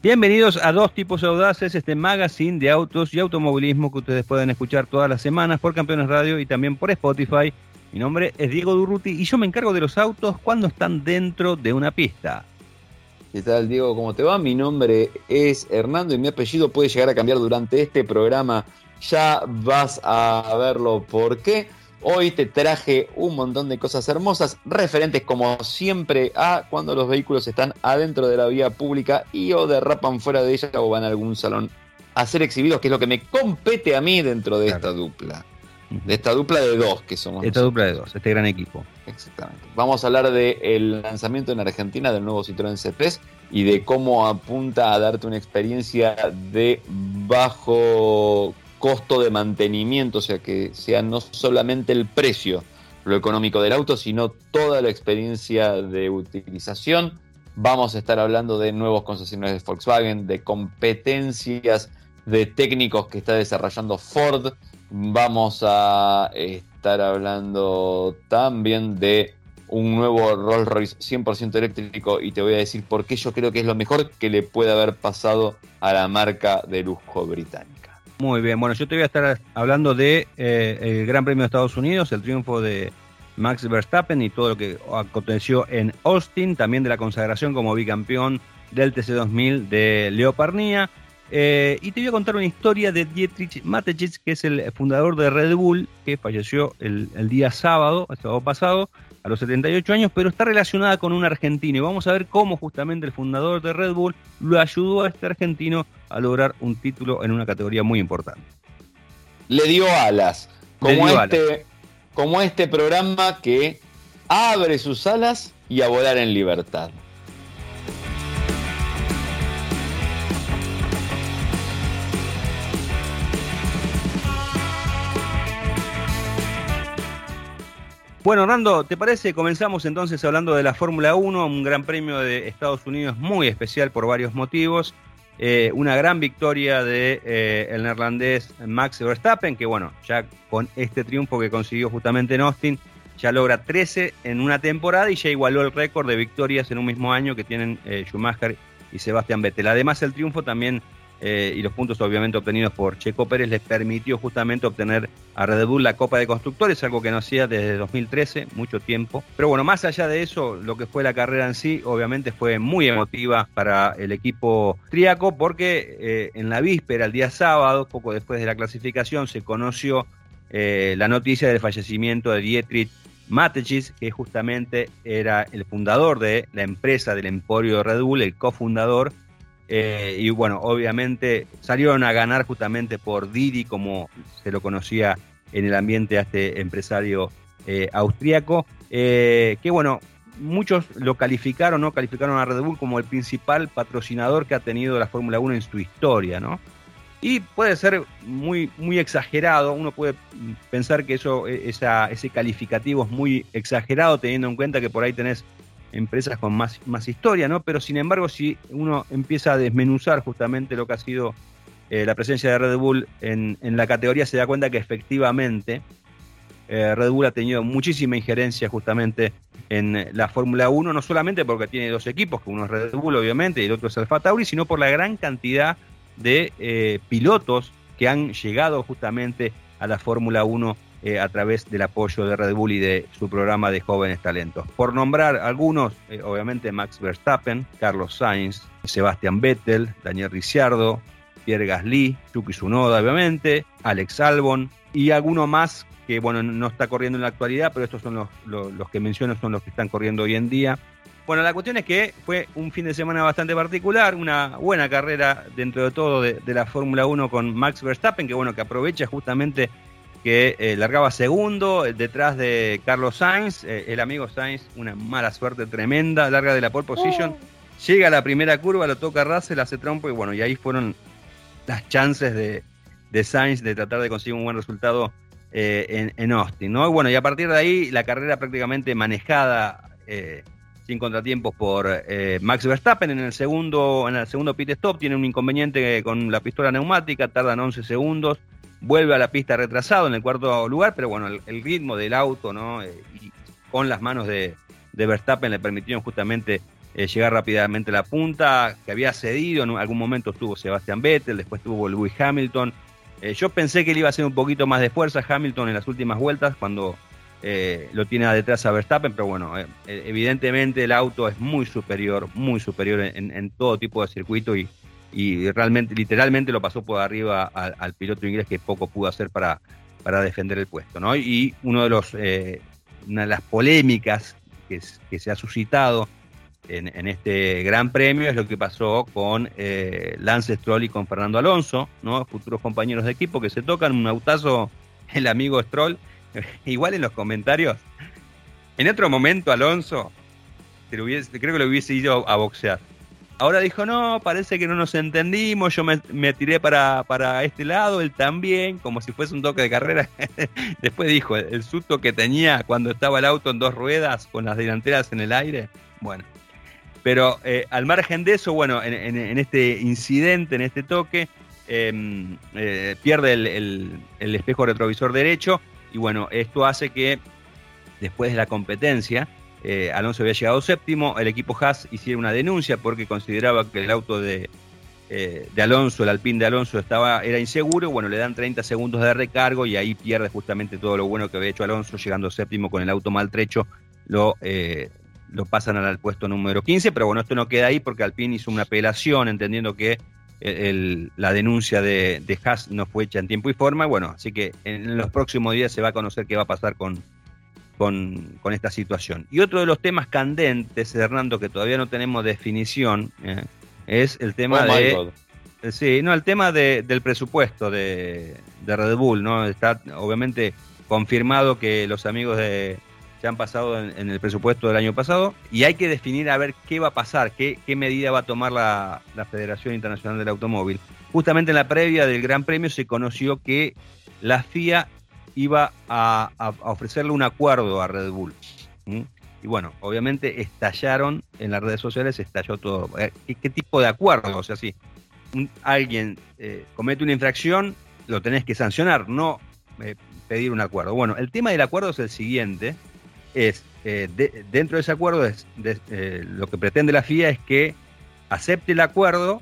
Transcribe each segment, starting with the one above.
Bienvenidos a Dos Tipos Audaces, este magazine de autos y automovilismo que ustedes pueden escuchar todas las semanas por Campeones Radio y también por Spotify. Mi nombre es Diego Durruti y yo me encargo de los autos cuando están dentro de una pista. ¿Qué tal, Diego? ¿Cómo te va? Mi nombre es Hernando y mi apellido puede llegar a cambiar durante este programa. Ya vas a verlo por qué. Hoy te traje un montón de cosas hermosas, referentes como siempre a cuando los vehículos están adentro de la vía pública y o derrapan fuera de ella o van a algún salón a ser exhibidos, que es lo que me compete a mí dentro de esta dupla. De esta dupla de dos que somos. Esta dupla de dos, este gran equipo. Exactamente. Vamos a hablar del lanzamiento en Argentina del nuevo Citroën C3 y de cómo apunta a darte una experiencia de bajo costo de mantenimiento, o sea, que sea no solamente el precio, lo económico del auto, sino toda la experiencia de utilización. Vamos a estar hablando de nuevos concesionarios de Volkswagen, de competencias de técnicos que está desarrollando Ford. Vamos a estar hablando también de un nuevo Rolls Royce 100% eléctrico y te voy a decir por qué yo creo que es lo mejor que le puede haber pasado a la marca de lujo británica. Muy bien, bueno, yo te voy a estar hablando de eh, el Gran Premio de Estados Unidos, el triunfo de Max Verstappen y todo lo que aconteció en Austin, también de la consagración como bicampeón del TC2000 de Leopardnía. Eh, y te voy a contar una historia de Dietrich Mateschitz, que es el fundador de Red Bull, que falleció el, el día sábado, el sábado pasado, a los 78 años, pero está relacionada con un argentino. Y vamos a ver cómo justamente el fundador de Red Bull lo ayudó a este argentino a lograr un título en una categoría muy importante. Le dio alas, como, este, como este programa que abre sus alas y a volar en libertad. Bueno, Hernando, ¿te parece? Comenzamos entonces hablando de la Fórmula 1, un gran premio de Estados Unidos muy especial por varios motivos. Eh, una gran victoria de eh, neerlandés Max Verstappen, que bueno, ya con este triunfo que consiguió justamente en Austin, ya logra 13 en una temporada y ya igualó el récord de victorias en un mismo año que tienen eh, Schumacher y Sebastián Vettel. Además, el triunfo también eh, y los puntos obviamente obtenidos por Checo Pérez les permitió justamente obtener a Red Bull la Copa de Constructores, algo que no hacía desde 2013, mucho tiempo. Pero bueno, más allá de eso, lo que fue la carrera en sí, obviamente fue muy emotiva para el equipo triaco, porque eh, en la víspera, el día sábado, poco después de la clasificación, se conoció eh, la noticia del fallecimiento de Dietrich Mateschitz, que justamente era el fundador de la empresa del Emporio Red Bull, el cofundador, eh, y bueno, obviamente salieron a ganar justamente por Didi, como se lo conocía en el ambiente a este empresario eh, austríaco, eh, que bueno, muchos lo calificaron, ¿no? Calificaron a Red Bull como el principal patrocinador que ha tenido la Fórmula 1 en su historia, ¿no? Y puede ser muy, muy exagerado, uno puede pensar que eso, e, ese calificativo es muy exagerado, teniendo en cuenta que por ahí tenés empresas con más, más historia, ¿no? Pero sin embargo, si uno empieza a desmenuzar justamente lo que ha sido eh, la presencia de Red Bull en, la categoría, se da cuenta que efectivamente eh, Red Bull ha tenido muchísima injerencia justamente en la Fórmula 1, no solamente porque tiene dos equipos, que uno es Red Bull obviamente y el otro es Alfa Tauri, sino por la gran cantidad de eh, pilotos que han llegado justamente a la Fórmula 1 eh, a través del apoyo de Red Bull y de su programa de jóvenes talentos. Por nombrar algunos, eh, obviamente Max Verstappen, Carlos Sainz, Sebastian Vettel, Daniel Ricciardo, Pierre Gasly, Yuki Tsunoda, obviamente, Alex Albon y alguno más que, bueno, no está corriendo en la actualidad, pero estos son los, los, que menciono, son los que están corriendo hoy en día. Bueno, la cuestión es que fue un fin de semana bastante particular, una buena carrera dentro de todo de, de la Fórmula 1 con Max Verstappen, que bueno, que aprovecha justamente que eh, largaba segundo eh, detrás de Carlos Sainz. Eh, el amigo Sainz, una mala suerte tremenda, larga de la pole position. Oh. Llega a la primera curva, lo toca Russell, hace trompo y bueno, y ahí fueron las chances de, de Sainz de tratar de conseguir un buen resultado en, Austin. ¿no? Bueno, y a partir de ahí la carrera prácticamente manejada sin contratiempos por Max Verstappen. En el segundo, en el segundo pit stop tiene un inconveniente con la pistola neumática, tardan 11 segundos vuelve a la pista retrasado en el cuarto lugar, pero bueno, el, ritmo del auto, ¿no? Eh, y con las manos de, Verstappen le permitieron justamente eh, llegar rápidamente a la punta, que había cedido, en algún momento estuvo Sebastián Vettel, después estuvo Lewis Hamilton. Eh, yo pensé que él iba a hacer un poquito más de fuerza Hamilton en las últimas vueltas cuando lo tiene detrás a Verstappen, pero bueno, evidentemente el auto es muy superior, muy superior en, todo tipo de circuito y, realmente, literalmente lo pasó por arriba al, piloto inglés que poco pudo hacer para, para defender el puesto, ¿no? Y uno de los, una de las polémicas que, que se ha suscitado en, este gran premio es lo que pasó con eh, Lance Stroll y con Fernando Alonso, ¿no? futuros compañeros de equipo que se tocan un autazo el amigo Stroll. Igual en los comentarios, en otro momento Alonso creo que lo hubiese ido a boxear. Ahora dijo, no, parece que no nos entendimos, yo me, tiré para, para, este lado, él también, como si fuese un toque de carrera. Después dijo, el, susto que tenía cuando estaba el auto en dos ruedas con las delanteras en el aire. Bueno, pero eh, al margen de eso, bueno, en, este incidente, en este toque, em, eh, pierde el, espejo retrovisor derecho y bueno, esto hace que después de la competencia, eh, Alonso había llegado séptimo, el equipo Haas hiciera una denuncia porque consideraba que el auto de, de Alonso, el Alpine de Alonso, estaba, era inseguro, bueno, le dan 30 segundos de recargo y ahí pierde justamente todo lo bueno que había hecho Alonso, llegando séptimo con el auto maltrecho, lo lo pasan al puesto número 15, pero bueno, esto no queda ahí porque Alpine hizo una apelación entendiendo que la denuncia de, de, Haas no fue hecha en tiempo y forma. Bueno, así que en los próximos días se va a conocer qué va a pasar con, con, esta situación. Y otro de los temas candentes, Hernando, que todavía no tenemos definición, eh, es el tema oh de... Eh, sí, no, el tema del presupuesto de, de Red Bull, ¿no? Está obviamente confirmado que los amigos de, se han pasado en, el presupuesto del año pasado y hay que definir a ver qué va a pasar, qué, qué medida va a tomar la, Federación Internacional del Automóvil. Justamente en la previa del Gran Premio se conoció que la FIA iba a, ofrecerle un acuerdo a Red Bull. Y bueno, obviamente estallaron en las redes sociales, estalló todo. Eh, ¿Qué, tipo de acuerdo? O sea, si alguien eh, comete una infracción, lo tenés que sancionar, no eh, pedir un acuerdo. Bueno, el tema del acuerdo es el siguiente, es, dentro de ese acuerdo, es, lo que pretende la FIA es que acepte el acuerdo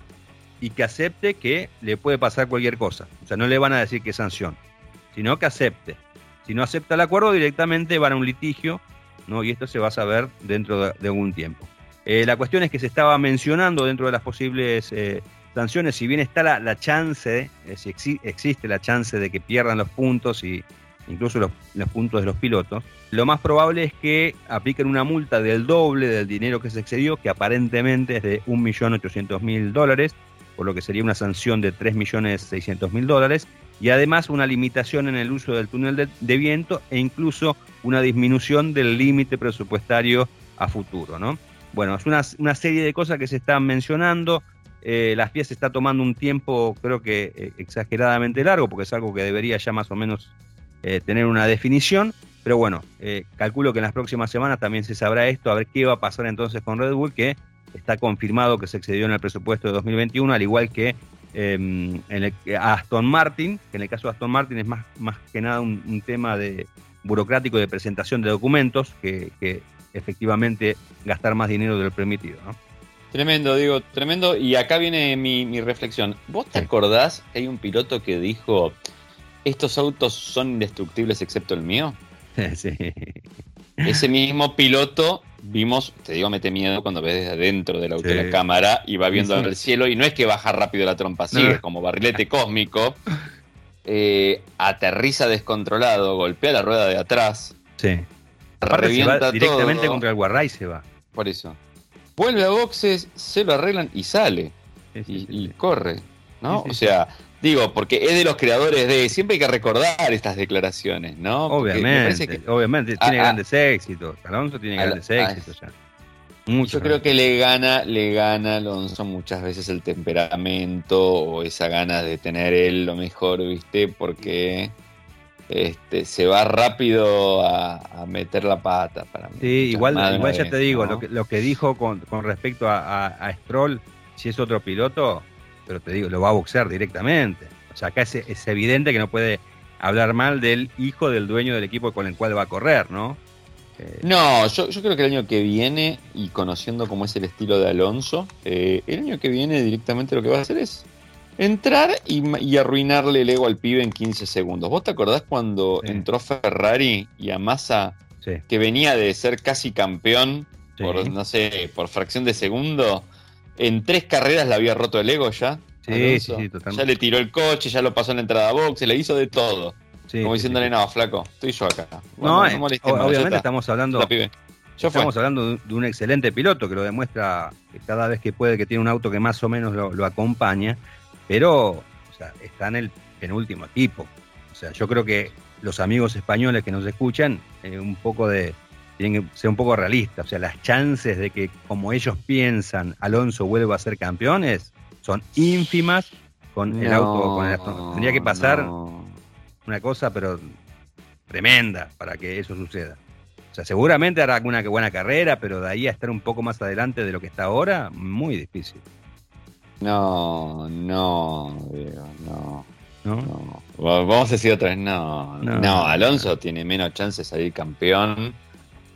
y que acepte que le puede pasar cualquier cosa. O sea, no le van a decir que sanción, sino que acepte. Si no acepta el acuerdo, directamente van a un litigio, ¿no? y esto se va a saber dentro de, algún tiempo. Eh, la cuestión es que se estaba mencionando dentro de las posibles sanciones, si bien está la, chance, si existe la chance de que pierdan los puntos y incluso los, puntos de los pilotos, lo más probable es que apliquen una multa del doble del dinero que se excedió, que aparentemente es de 1.800.000 dólares, por lo que sería una sanción de 3.600.000 dólares, y además una limitación en el uso del túnel de, viento e incluso una disminución del límite presupuestario a futuro. ¿no? Bueno, es una, serie de cosas que se están mencionando. Eh, la FIA se está tomando un tiempo, creo que eh, exageradamente largo, porque es algo que debería ya más o menos eh, tener una definición. Pero bueno, calculo que en las próximas semanas también se sabrá esto, a ver qué va a pasar entonces con Red Bull, que está confirmado que se excedió en el presupuesto de 2021, al igual que em, en el, Aston Martin, que en el caso de Aston Martin es más, más que nada un, tema de burocrático de presentación de documentos que, efectivamente gastar más dinero de lo permitido. Tremendo, digo, tremendo. Y acá viene mi, reflexión. ¿Vos te acordás que hay un piloto que dijo, estos autos son indestructibles excepto el mío? Sí. Ese mismo piloto vimos, te digo, mete miedo cuando ves desde adentro del auto la cámara y va viendo el cielo y no es que baja rápido la trompa, sigue como barrilete cósmico, eh, aterriza descontrolado, golpea la rueda de atrás. Sí. Revienta directamente contra el guarray se va. Por eso. Vuelve a boxes, se lo arreglan y sale. y, y, corre. ¿No? O sea, Digo, porque es de los creadores de. Siempre hay que recordar estas declaraciones, ¿no? obviamente, obviamente, tiene grandes éxitos. Alonso tiene grandes éxitos ya. Yo creo que le gana, le gana Alonso muchas veces el temperamento o esa gana de tener él lo mejor, ¿viste? Porque este, se va rápido a, meter la pata para mí. Sí, igual, igual ya te digo, lo, que, lo que dijo con, con respecto a, a, Stroll, si es otro piloto, pero te digo, lo va a boxear directamente. O sea, acá es, evidente que no puede hablar mal del hijo del dueño del equipo con el cual va a correr, ¿no? Eh, no, yo, creo que el año que viene, y conociendo cómo es el estilo de Alonso, eh, el año que viene directamente lo que va a hacer es entrar y, arruinarle el ego al pibe en 15 segundos. ¿Vos te acordás cuando entró Ferrari y a Massa, que venía de ser casi campeón por, no sé, por fracción de segundo, en tres carreras le había roto el ego ya? Sí, sí, totalmente. Ya le tiró el coche, ya lo pasó en la entrada a box, le hizo de todo. Como diciéndole, no, flaco, estoy yo acá. no, eh, obviamente estamos hablando. estamos hablando de un excelente piloto que lo demuestra cada vez que puede, que tiene un auto que más o menos lo, acompaña, pero o sea, está en el penúltimo equipo. O sea, yo creo que los amigos españoles que nos escuchan, eh, un poco de, tienen que ser un poco realistas. O sea, las chances de que, como ellos piensan, Alonso vuelva a ser campeones son ínfimas con el auto. Con tendría que pasar una cosa, pero tremenda para que eso suceda. O sea, seguramente hará una buena carrera, pero de ahí a estar un poco más adelante de lo que está ahora, muy difícil. No, no, no. ¿No? Vamos a decir otra vez, no. No, Alonso tiene menos chances de salir campeón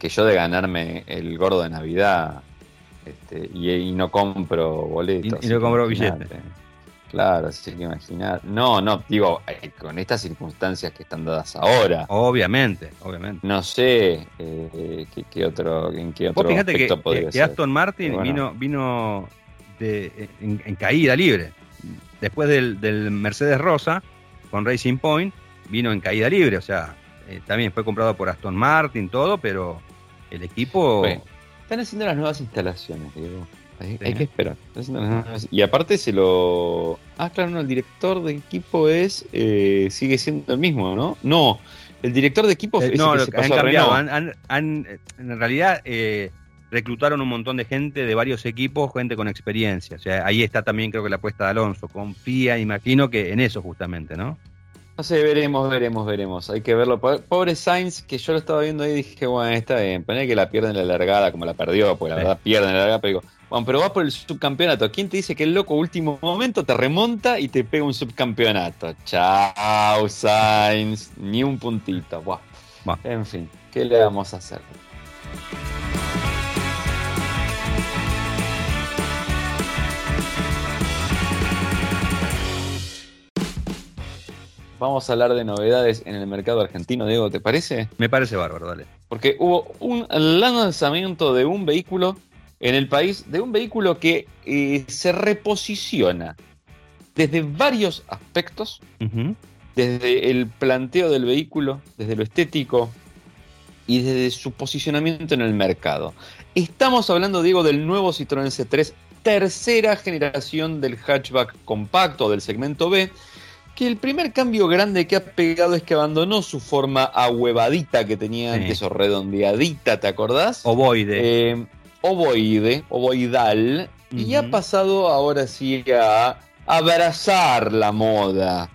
que yo de ganarme el gordo de Navidad este, y, no compro boletos. Y, no compro billetes. Claro, así que imaginar. No, no, digo, eh, con estas circunstancias que están dadas ahora. Obviamente, obviamente. No sé eh, qué, otro, en qué otro fíjate que, Aston Martin vino, vino de, en, caída libre. Después del, Mercedes Rosa, con Racing Point, vino en caída libre. O sea, eh, también fue comprado por Aston Martin, todo, pero el equipo. están haciendo las nuevas instalaciones, digo. Hay, que esperar. Y aparte se lo. Ah, claro, no, el director de equipo es. Eh, sigue siendo el mismo, ¿no? No, el director de equipo eh, no, lo, han cambiado. en realidad eh, reclutaron un montón de gente de varios equipos, gente con experiencia. O sea, ahí está también creo que la apuesta de Alonso. Confía, imagino que en eso justamente, ¿no? No sé, veremos, veremos, veremos. Hay que verlo. Pobre Sainz, que yo lo estaba viendo ahí y dije, bueno, está bien. Poner que la pierden la largada como la perdió, pues la verdad pierden la largada, pero digo, bueno, pero va por el subcampeonato. ¿Quién te dice que el loco último momento te remonta y te pega un subcampeonato? Chao, Sainz. Ni un puntito. Buah. En fin, ¿qué le vamos a hacer? Vamos a hablar de novedades en el mercado argentino, Diego, ¿te parece? Me parece bárbaro, dale. Porque hubo un lanzamiento de un vehículo en el país, de un vehículo que eh, se reposiciona desde varios aspectos, desde el planteo del vehículo, desde lo estético y desde su posicionamiento en el mercado. Estamos hablando, Diego, del nuevo Citroën C3, tercera generación del hatchback compacto del segmento B, que el primer cambio grande que ha pegado es que abandonó su forma ahuevadita que tenía antes, o redondeadita, ¿te acordás? Ovoide. Eh, ovoide, ovoidal, y ha pasado ahora sí a abrazar la moda,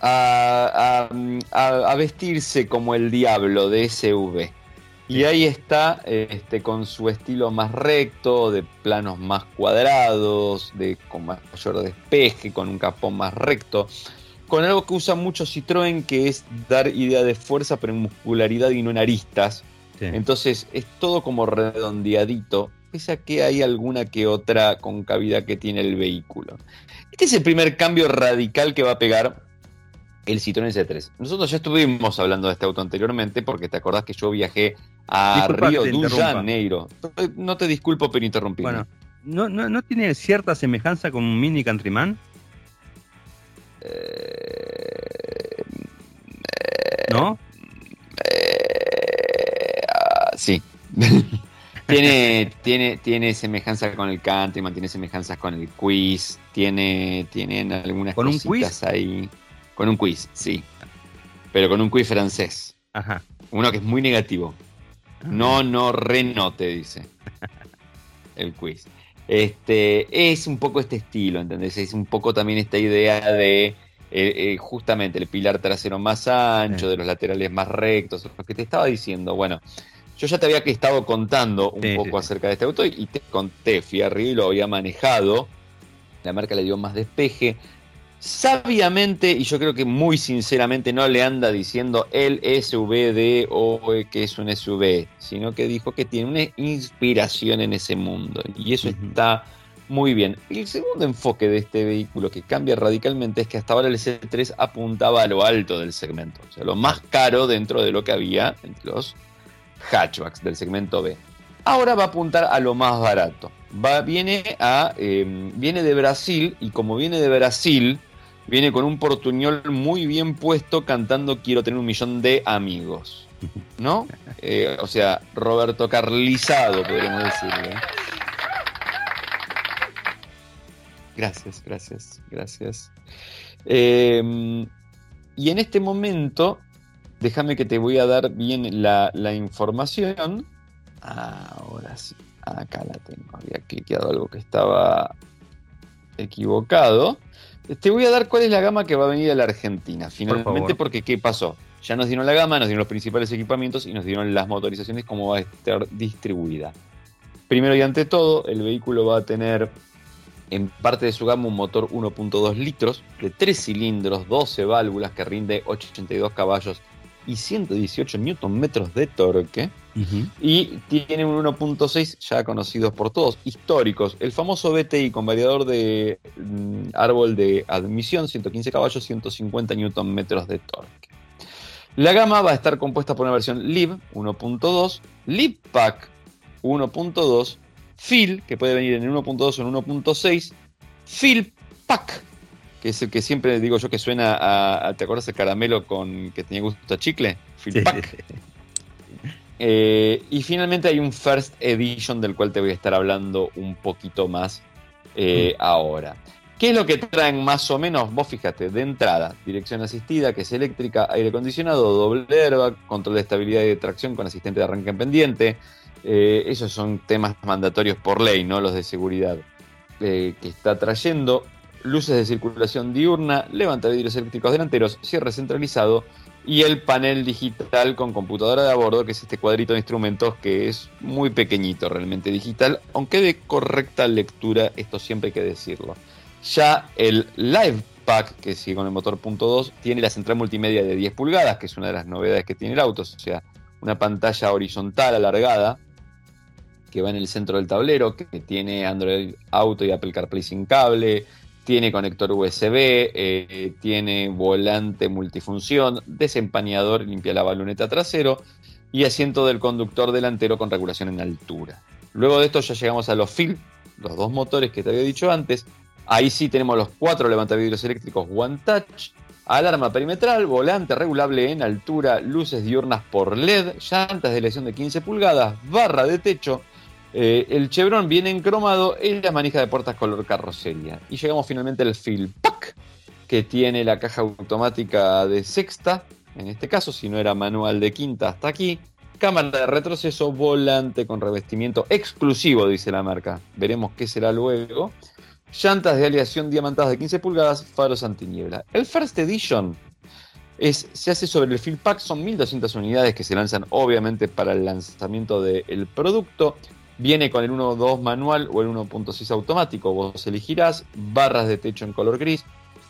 a, a, vestirse como el diablo de SV. Y ahí está este, con su estilo más recto, de planos más cuadrados, de, con mayor despeje, con un capón más recto, con algo que usa mucho Citroën, que es dar idea de fuerza, pero en muscularidad y no en aristas. Entonces es todo como redondeadito, pese a que hay alguna que otra concavidad que tiene el vehículo. Este es el primer cambio radical que va a pegar el Citroën C3. Nosotros ya estuvimos hablando de este auto anteriormente porque te acordás que yo viajé a Río de Janeiro. No te disculpo por interrumpir. Bueno, ¿no, no, tiene cierta semejanza con un Mini Countryman? Eh, ¿No? Eh, ah, sí. tiene, tiene, tiene semejanza con el Countryman, tiene semejanzas con el Quiz, tiene, tienen algunas ¿Con cositas ahí. Con un quiz, sí. Pero con un quiz francés. Ajá. Uno que es muy negativo. No, no, re no te dice. El quiz. Este, es un poco este estilo, ¿entendés? Es un poco también esta idea de eh, eh, justamente el pilar trasero más ancho, de los laterales más rectos, lo que te estaba diciendo. Bueno, yo ya te había estado contando un poco acerca de este auto y, te conté, y lo había manejado. La marca le dio más despeje, sabiamente, y yo creo que muy sinceramente no le anda diciendo el SVD o que es un SUV, sino que dijo que tiene una inspiración en ese mundo. Y eso está muy bien. El segundo enfoque de este vehículo que cambia radicalmente es que hasta ahora el C3 apuntaba a lo alto del segmento, o sea, lo más caro dentro de lo que había entre los hatchbacks del segmento B. Ahora va a apuntar a lo más barato. Va, viene, a, em, viene de Brasil y como viene de Brasil, viene con un portuñol muy bien puesto cantando Quiero tener un millón de amigos. ¿No? Eh, o sea, Roberto Carlizado, podríamos decirle. Gracias, gracias, gracias. Em, y en este momento, déjame que te voy a dar bien la, la información. Ahora sí, acá la tengo. Había cliqueado algo que estaba equivocado. Te voy a dar cuál es la gama que va a venir a la Argentina, finalmente, porque ¿qué pasó? Ya nos dieron la gama, nos dieron los principales equipamientos y nos dieron las motorizaciones, cómo va a estar distribuida. Primero y ante todo, el vehículo va a tener en parte de su gama un motor 1.2 litros de 3 cilindros, 12 válvulas que rinde 882 caballos y 118 Nm de torque. Y tiene un 1.6 ya conocidos por todos, históricos. El famoso BTI con variador de mm, árbol de admisión, 115 caballos, 150 Nm de torque. La gama va a estar compuesta por una versión LIV 1.2, LIV Pack 1.2, Phil, que puede venir en 1.2 o en 1.6, Phil Pack que es el que siempre digo yo que suena a, ¿te acuerdas el caramelo con que tenía gusto a chicle? Eh, y finalmente hay un First Edition del cual te voy a estar hablando un poquito más eh, mm. ahora. ¿Qué es lo que traen más o menos? Vos fíjate, de entrada, dirección asistida, que es eléctrica, aire acondicionado, doble airbag, control de estabilidad y de tracción con asistente de arranque en pendiente. Eh, esos son temas mandatorios por ley, no los de seguridad que está trayendo luces de circulación diurna, levantavidrios eléctricos delanteros, cierre centralizado y el panel digital con computadora de a bordo, que es este cuadrito de instrumentos que es muy pequeñito realmente digital, aunque de correcta lectura, esto siempre hay que decirlo. Ya el Live Pack, que sigue con el motor .2, tiene la central multimedia de 10 pulgadas, que es una de las novedades que tiene el auto, o sea, una pantalla horizontal alargada que va en el centro del tablero, que tiene Android Auto y Apple CarPlay sin cable, tiene conector USB, eh, tiene volante multifunción, desempañador, limpia la baloneta trasero y asiento del conductor delantero con regulación en altura. Luego de esto ya llegamos a los FIL, los dos motores que te había dicho antes. Ahí sí tenemos los cuatro levantavidrios eléctricos One Touch, alarma perimetral, volante regulable en altura, luces diurnas por LED, llantas de lesión de 15 pulgadas, barra de techo, eh, el Chevron viene encromado y la manija de puertas color carrocería. Y llegamos finalmente al Fill Pack, que tiene la caja automática de sexta, en este caso, si no era manual de quinta hasta aquí. Cámara de retroceso, volante con revestimiento exclusivo, dice la marca. Veremos qué será luego. Llantas de aleación diamantadas de 15 pulgadas, faros antiniebla. El First Edition es, se hace sobre el Fill Pack, son 1200 unidades que se lanzan obviamente para el lanzamiento del producto. Viene con el 1.2 manual o el 1.6 automático, vos elegirás, barras de techo en color gris,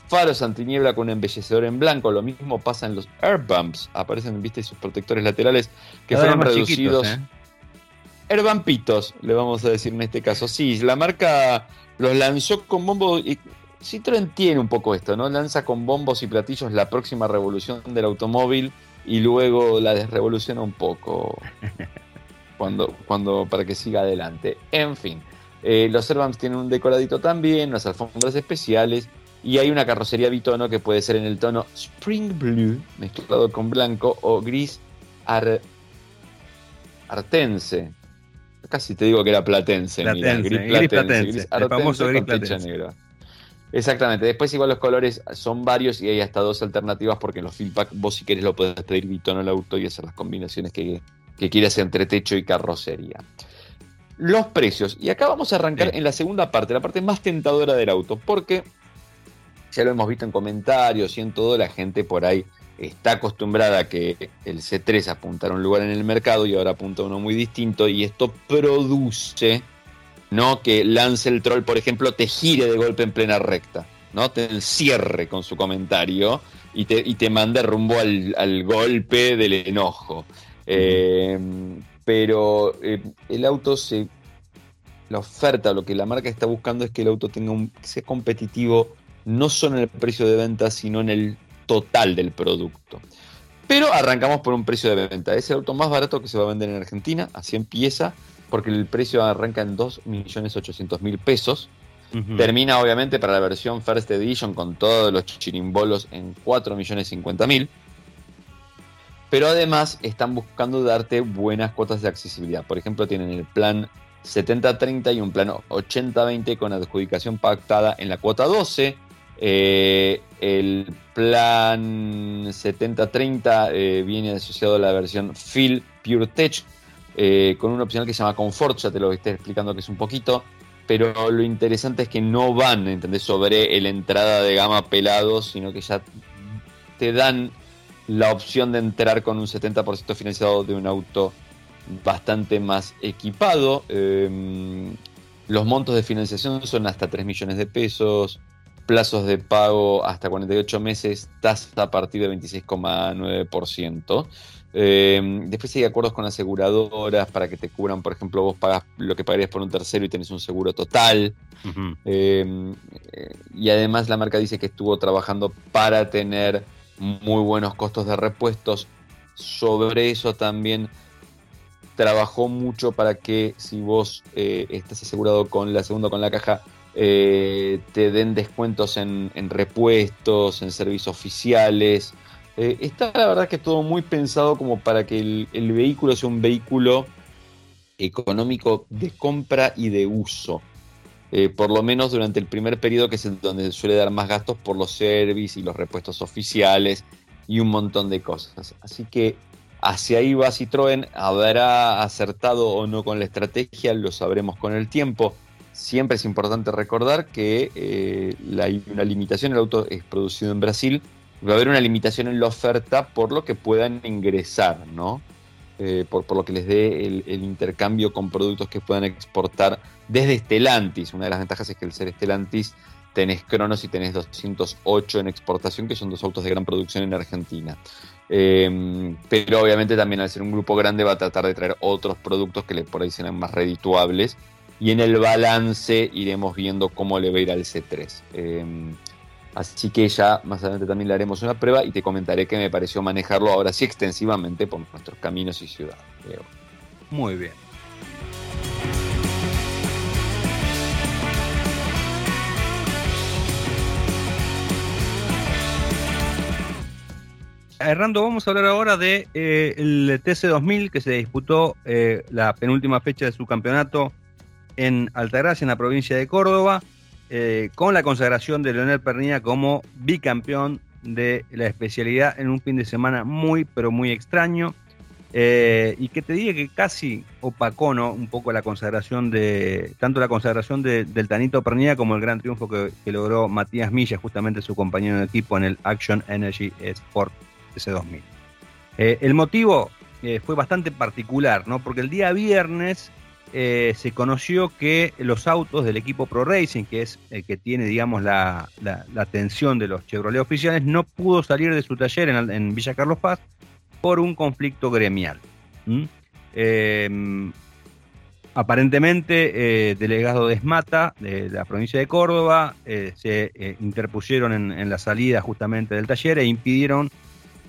faros antiniebla con un embellecedor en blanco, lo mismo pasa en los air bumps, aparecen, viste, sus protectores laterales que fueron reducidos. ¿eh? Air bumpitos, le vamos a decir en este caso. Sí, la marca los lanzó con bombos y Citroën tiene un poco esto, ¿no? Lanza con bombos y platillos la próxima revolución del automóvil y luego la desrevoluciona un poco. cuando, cuando, para que siga adelante. En fin, eh, los Airvams tienen un decoradito también, unas alfombras especiales y hay una carrocería bitono que puede ser en el tono Spring Blue mezclado con blanco o gris artense. Casi te digo que era platense, platense gris platense, el famoso gris platense. Exactamente. Después igual los colores son varios y hay hasta dos alternativas porque en los Pack vos si querés lo podés pedir bitono al auto y hacer las combinaciones que, que quiere hacer entre techo y carrocería. Los precios. Y acá vamos a arrancar en la segunda parte, la parte más tentadora del auto, porque ya lo hemos visto en comentarios y en todo, la gente por ahí está acostumbrada a que el C3 apuntara a un lugar en el mercado y ahora apunta a uno muy distinto y esto produce no que lance el troll, por ejemplo, te gire de golpe en plena recta. ¿no? el cierre con su comentario y te, y te manda rumbo al, golpe del enojo. Eh, pero eh, el auto se. La oferta, lo que la marca está buscando es que el auto tenga un, sea competitivo no solo en el precio de venta, sino en el total del producto. Pero arrancamos por un precio de venta. Es el auto más barato que se va a vender en Argentina, así empieza, porque el precio arranca en 2.800.000 pesos. Termina obviamente para la versión First Edition con todos los chirimbolos en 4.050.000. Pero además están buscando darte buenas cuotas de accesibilidad. Por ejemplo, tienen el plan 70-30 y un plan 80-20 con adjudicación pactada en la cuota 12 eh, el plan 7030 eh, viene asociado a la versión Feel Pure Tech eh, con un opcional que se llama Comfort, ya te lo estoy explicando que es un poquito, pero lo interesante es que no van, ¿entendés? Sobre el entrada de gama pelado, sino que ya te dan la opción de entrar con un 70% financiado de un auto bastante más equipado. Em, los montos de financiación son hasta 3 millones de pesos plazos de pago hasta 48 meses, tasa a partir de 26,9%. Eh, después hay acuerdos con aseguradoras para que te cubran, por ejemplo, vos pagas lo que pagarías por un tercero y tenés un seguro total. Eh, y además la marca dice que estuvo trabajando para tener muy buenos costos de repuestos. Sobre eso también trabajó mucho para que si vos eh, estás asegurado con la segunda con la caja, eh, te den descuentos en, repuestos, en servicios oficiales. Eh, está la verdad que todo muy pensado como para que el, vehículo sea un vehículo económico de compra y de uso. Eh, por lo menos durante el primer periodo, que es donde suele dar más gastos por los servicios y los repuestos oficiales y un montón de cosas. Así que hacia ahí va Citroën. ¿Habrá acertado o no con la estrategia? Lo sabremos con el tiempo siempre es importante recordar que eh, hay una limitación, el auto es producido en Brasil, va a haber una limitación en la oferta por lo que puedan ingresar, ¿no? Eh, por, lo que les dé el, intercambio con productos que puedan exportar desde Stellantis. Una de las ventajas es que el ser Stellantis tenés Cronos y tenés 208 en exportación, que son dos autos de gran producción en Argentina. Eh, pero obviamente también al ser un grupo grande va a tratar de traer otros productos que le por ahí serán más redituables y en el balance iremos viendo cómo le va a ir al C3. Em, así que ya más adelante también le haremos una prueba y te comentaré qué me pareció manejarlo ahora sí extensivamente por nuestros caminos y ciudades. Muy bien. Hernando, vamos a hablar ahora de eh, el TC2000 que se disputó eh, la penúltima fecha de su campeonato en Altagracia, en la provincia de Córdoba, eh, con la consagración de Leonel Pernilla como bicampeón de la especialidad en un fin de semana muy, pero muy extraño. Eh, y que te diga que casi opacó un poco la consagración de, tanto la consagración del Tanito Pernilla como el gran triunfo que, logró Matías Milla, justamente su compañero de equipo en el Action Energy Sport S2000. Eh, el motivo fue bastante particular, ¿no? porque el día viernes eh, se conoció que los autos del equipo Pro Racing, que es el que tiene, digamos, la, atención de los Chevrolet oficiales, no pudo salir de su taller en, Villa Carlos Paz por un conflicto gremial. Em, aparentemente, eh, delegado de ESMATA, de, la provincia de Córdoba, eh, se interpusieron en, la salida justamente del taller e impidieron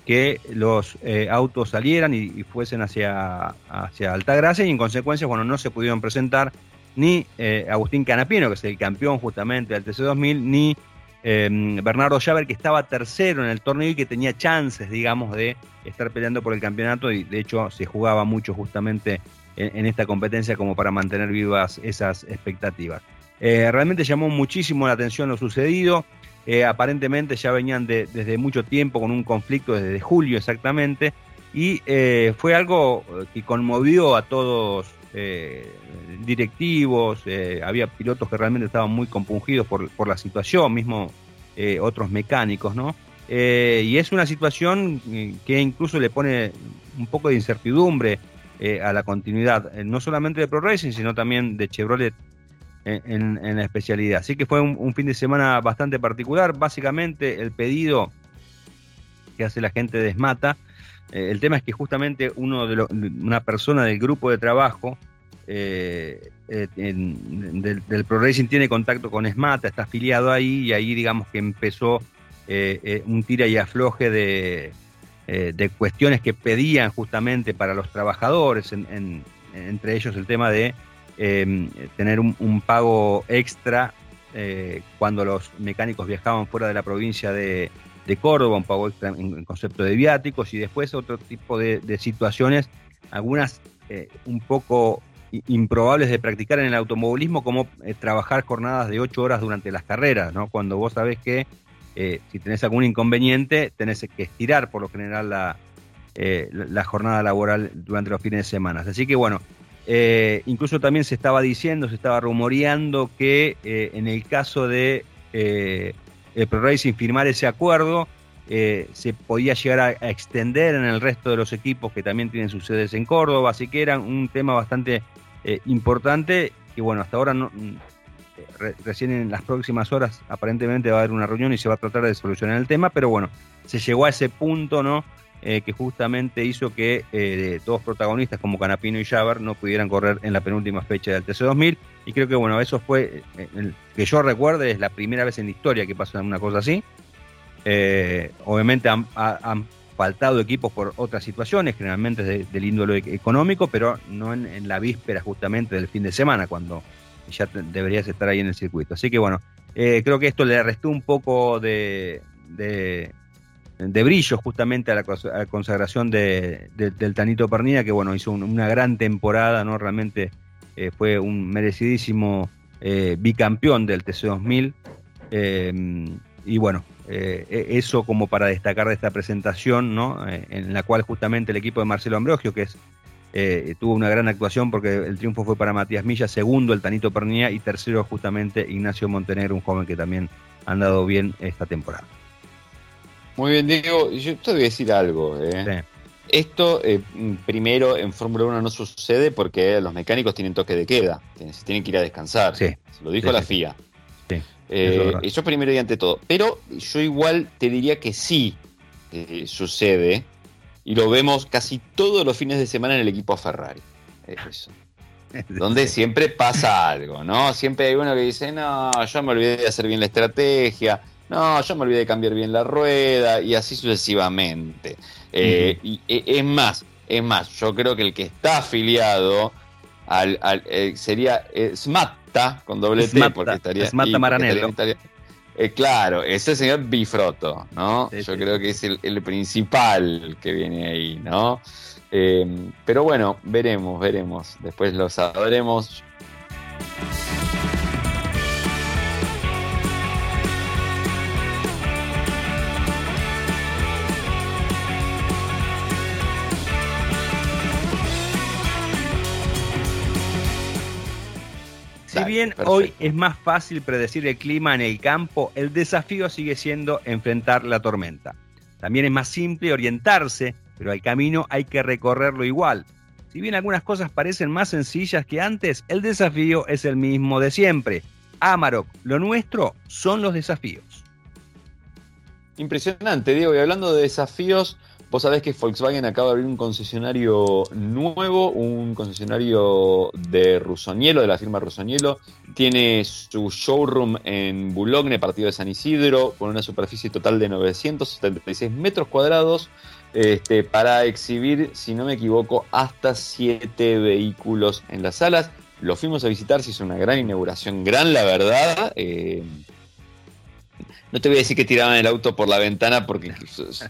que los eh, autos salieran y, fuesen hacia, hacia Altagracia y en consecuencia, bueno, no se pudieron presentar ni eh, Agustín Canapino, que es el campeón justamente del TC2000, ni em, Bernardo Llaver, que estaba tercero en el torneo y que tenía chances, digamos, de estar peleando por el campeonato y de hecho se jugaba mucho justamente en, esta competencia como para mantener vivas esas expectativas. Eh, realmente llamó muchísimo la atención lo sucedido. Eh, aparentemente ya venían desde mucho tiempo con un conflicto, desde julio exactamente, y eh, fue algo eh, que conmovió a todos directivos, había pilotos que realmente estaban muy compungidos por, la situación, mismo otros mecánicos, ¿no? y es una situación que incluso le pone un poco de incertidumbre a la continuidad, no solamente de Pro Racing, sino también de Chevrolet en, la especialidad. Así que fue un, fin de semana bastante particular. Básicamente el pedido que hace la gente de Esmata, eh, el tema es que justamente uno de una persona del grupo de trabajo eh, eh, del, del, Pro Racing tiene contacto con Esmata, está afiliado ahí y ahí digamos que empezó un tira y afloje de, cuestiones que pedían justamente para los trabajadores, entre ellos el tema de Em, tener un, pago extra eh, cuando los mecánicos viajaban fuera de la provincia de, Córdoba, un pago extra en, concepto de viáticos y después otro tipo de, situaciones, algunas eh, un poco improbables de practicar en el automovilismo, como eh, trabajar jornadas de ocho horas durante las carreras, ¿no? cuando vos sabés que si tenés algún inconveniente, tenés que estirar por lo general la jornada laboral durante los fines de semana. Así que bueno, eh, incluso también se estaba diciendo, se estaba rumoreando que eh, en el caso de eh, el firmar ese acuerdo, se podía llegar a, extender en el resto de los equipos que también tienen sus sedes en Córdoba, así que era un tema bastante importante y bueno, hasta ahora no, mm, recién en las próximas horas aparentemente va a haber una reunión y se va a tratar de solucionar el tema, pero bueno, se llegó a ese punto, ¿no? Eh, que justamente hizo que eh, dos protagonistas como Canapino y Javer no pudieran correr en la penúltima fecha del TC2000. Y creo que, bueno, eso fue, eh, que yo recuerde, es la primera vez en la historia que pasa una cosa así. obviamente han, faltado equipos por otras situaciones, generalmente del índole económico, pero no en, la víspera justamente del fin de semana, cuando ya deberías estar ahí en el circuito. Así que bueno, creo que esto le restó un poco de, de brillo justamente a la, consagración de, del Tanito Pernilla, que bueno, hizo una gran temporada, ¿no? Realmente eh, fue un merecidísimo eh, bicampeón del TC2000. Eh, y bueno, e, eso como para destacar de esta presentación, ¿no? en la cual justamente el equipo de Marcelo Ambrogio, que es tuvo una gran actuación porque el triunfo fue para Matías Milla, segundo el Tanito Pernilla y tercero justamente Ignacio Montenegro, un joven que también ha andado bien esta temporada. Muy bien, Diego. Yo te voy a decir algo. ¿eh? Esto, eh, primero, en Fórmula 1 no sucede porque los mecánicos tienen toque de queda. Se tienen que ir a descansar. Se lo dijo la FIA. Eh, eso primero y ante todo. Pero yo igual te diría que sí sucede. Y lo vemos casi todos los fines de semana en el equipo Ferrari. Eso. Donde siempre pasa algo, ¿no? Siempre hay uno que dice, no, yo me olvidé de hacer bien la estrategia no, yo me olvidé de cambiar bien la rueda y así sucesivamente. Eh, y, e, es más, es más, yo creo que el que está afiliado al, eh, sería eh, Smatta con doble T, porque estaría. Smatta Maranello. claro, ese señor Bifroto, ¿no? yo creo que es el, principal que viene ahí, ¿no? pero bueno, veremos, veremos. Después lo sabremos. Si bien hoy es más fácil predecir el clima en el campo, el desafío sigue siendo enfrentar la tormenta. También es más simple orientarse, pero el camino hay que recorrerlo igual. Si bien algunas cosas parecen más sencillas que antes, el desafío es el mismo de siempre. Amarok, lo nuestro son los desafíos. Impresionante, Diego. Y hablando de desafíos, Vos sabés que Volkswagen acaba de abrir un concesionario nuevo, un concesionario de Rusonielo, de la firma Rusonielo. Tiene su showroom en Boulogne, partido de San Isidro, con una superficie total de 976 metros cuadrados, este, para exhibir, si no me equivoco, hasta 7 vehículos en las salas. Lo fuimos a visitar, se hizo una gran inauguración, gran la verdad. Eh, no te voy a decir que tiraban el auto por la ventana porque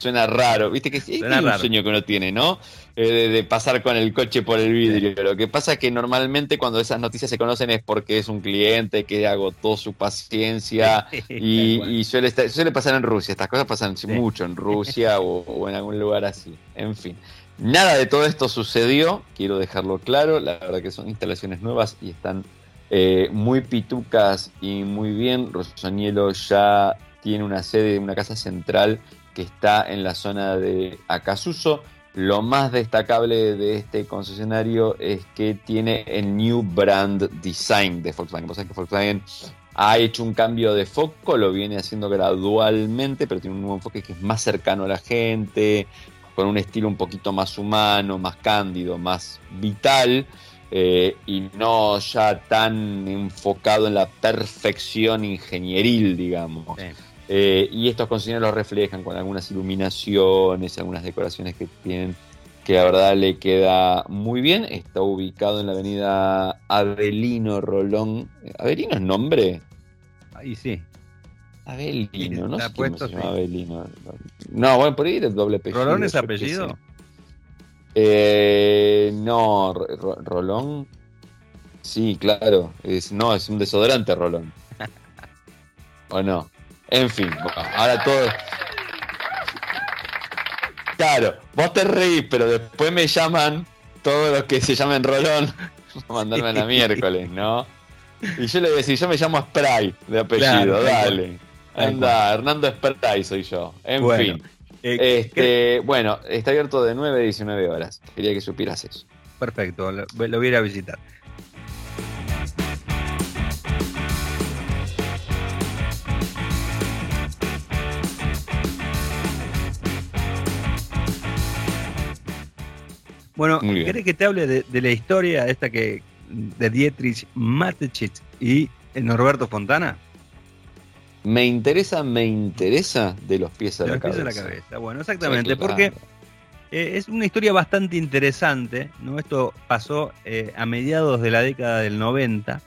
suena raro. Viste que es un sueño que uno tiene, ¿no? Eh, de, pasar con el coche por el vidrio. Lo que pasa es que normalmente cuando esas noticias se conocen es porque es un cliente que agotó su paciencia y, suele, suele pasar en Rusia. Estas cosas pasan mucho en Rusia o, en algún lugar así. En fin. Nada de todo esto sucedió, quiero dejarlo claro. La verdad que son instalaciones nuevas y están eh, muy pitucas y muy bien. Rosanielo ya tiene una sede, una casa central que está en la zona de Acasuso, Lo más destacable de este concesionario es que tiene el New Brand Design de Volkswagen. Vos sabés que Volkswagen ha hecho un cambio de foco, lo viene haciendo gradualmente, pero tiene un nuevo enfoque que es más cercano a la gente, con un estilo un poquito más humano, más cándido, más vital. Eh, y no ya tan enfocado en la perfección ingenieril, digamos. Eh, y estos concesionarios lo reflejan con algunas iluminaciones, algunas decoraciones que tienen, que la verdad le queda muy bien. Está ubicado en la avenida Avelino Rolón. ¿Avelino es nombre? Ahí sí. Avelino, no sé llama Avelino. No, bueno, por ahí es doble apellido. ¿Rolón es apellido? Eh, no, Rolón. Sí, claro. Es, no, es un desodorante Rolón. ¿O no? En fin, ahora todo. Claro, vos te reís, pero después me llaman todos los que se llamen Rolón a mandarme a la miércoles, ¿no? Y yo le voy a decir, yo me llamo Spray de apellido, dale. Anda, Hernando Spray soy yo. En fin. Eh, este, bueno, está abierto de 9 a 19 horas. Quería que supieras eso. Perfecto, lo, voy a ir a visitar. Bueno, ¿querés que te hable de, la historia esta que de Dietrich Mateschitz y Norberto Fontana? Me interesa, me interesa de los pies a, de la, los cabeza. Pies a la cabeza. Bueno, exactamente, porque eh, es una historia bastante interesante, ¿no? Esto pasó eh, a mediados de la década del 90.